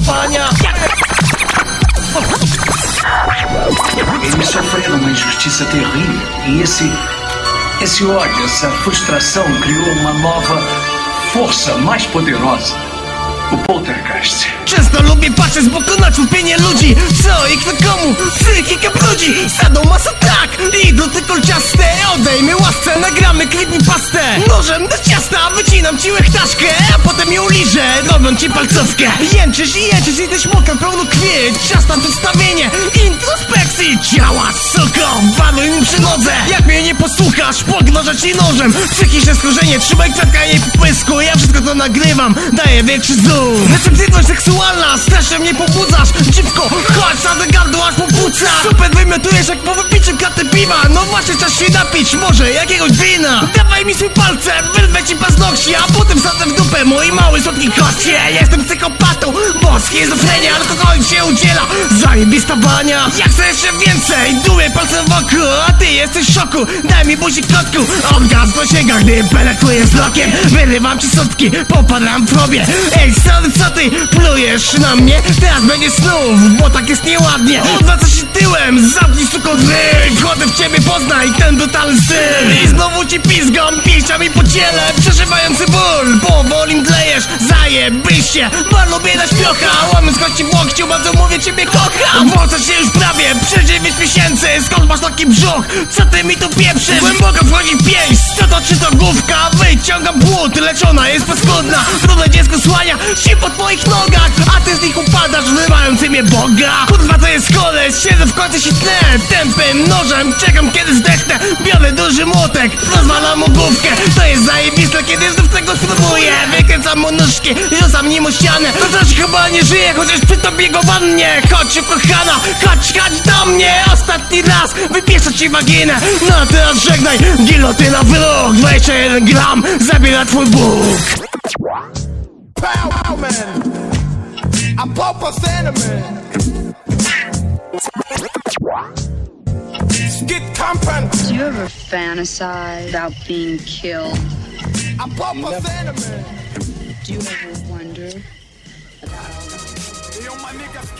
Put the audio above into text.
Zajebista bania Eles sofreram uma injustiça terrível e esse, esse ódio, essa frustração criou uma nova força mais poderosa. O Poltergeist. Często lubię patrzeć z boku na cierpienie ludzi. Co i kto komu? Psychikę brudzi Sadą masa tak. I doty kolciaste Odejmie łasce, nagramy creepypastę Nożem do ciasta wycinam ci łechtaszkę A potem ją liżę, robiąc ci palcówkę Jęczysz i jęczysz też mokam pełno krwi. Czas na przedstawienie. Introspekcji. Ciała, suko, waluj mi przy nodze. Jak mnie nie posłuchasz, pognożę ci nożem. Psychiczne skorzenie, trzymaj kwiatka jej po pysku Ja wszystko to nagrywam, daję większy zoom. Receptywność seksualna, strasznie mnie pobudzasz. Dziwko, chodź te gardło aż popuca Super wymiotujesz jak po wypiciu katy piwa. No właśnie czas się napić, może jakiegoś wina. Dawaj mi swój palce, wyrwę ci paznokcie A potem sadzę w dupę mój mały słodki kocie. Jestem psychopatą, bo schizofrenia Alkohol się udziela, zajebista bania. Ja chcę jeszcze więcej, duję palcem wokół A ty jesteś w szoku, daj mi buzi kotku. Orgazm dosięga, gdy penetruję wzrokiem Wyrywam ci sutki, popadam w frobie Ej, sorry, co ty plujesz na mnie? Teraz będzie snów, bo tak jest nieładnie. Odwracasz się tyłem, zamknij suko drzwi. Wchodzę w ciebie, poznaj ten brutalny styl. I znowu ci pizgam, pięściami po ciele Przeżywający ból, powoli mdlejesz. Zajebiście, bo lubię na śpiocha. Łamy z kości w łokciu, bardzo mówię ciebie kocham. Włączasz się już prawie, przez 9 miesięcy. Skąd masz taki brzuch? Co ty mi tu pieprzysz? Głęboko wchodzi w pięść, co to czy to główka? Wyciągam płód, leczona jest paskudna. Trudne dziecko słania się pod moich nogach. A ty z nich upadasz, wzywający mnie Boga. Kurwa to jest koleś, siedzę w końcu się tnę Tępym nożem, czekam kiedy zdechnę. Biorę duży młotek, rozwalam mu główkę. To jest zajebiste, Wykręcam mu nóżki, rzucam nim ścianę To też chyba nie żyje, chociaż przy tobie go wannie Chodź kochana, chodź, chodź do mnie Ostatni raz, wypieszę ci waginę No a teraz żegnaj, gilotyna w róg 21 gram, zabiera twój Bóg Pow, man. I'm Papa Santa Man. Skid compound. Do you ever fantasize about being killed? I'm Papa Santa Man. Do You ever wonder about all the? My niggas.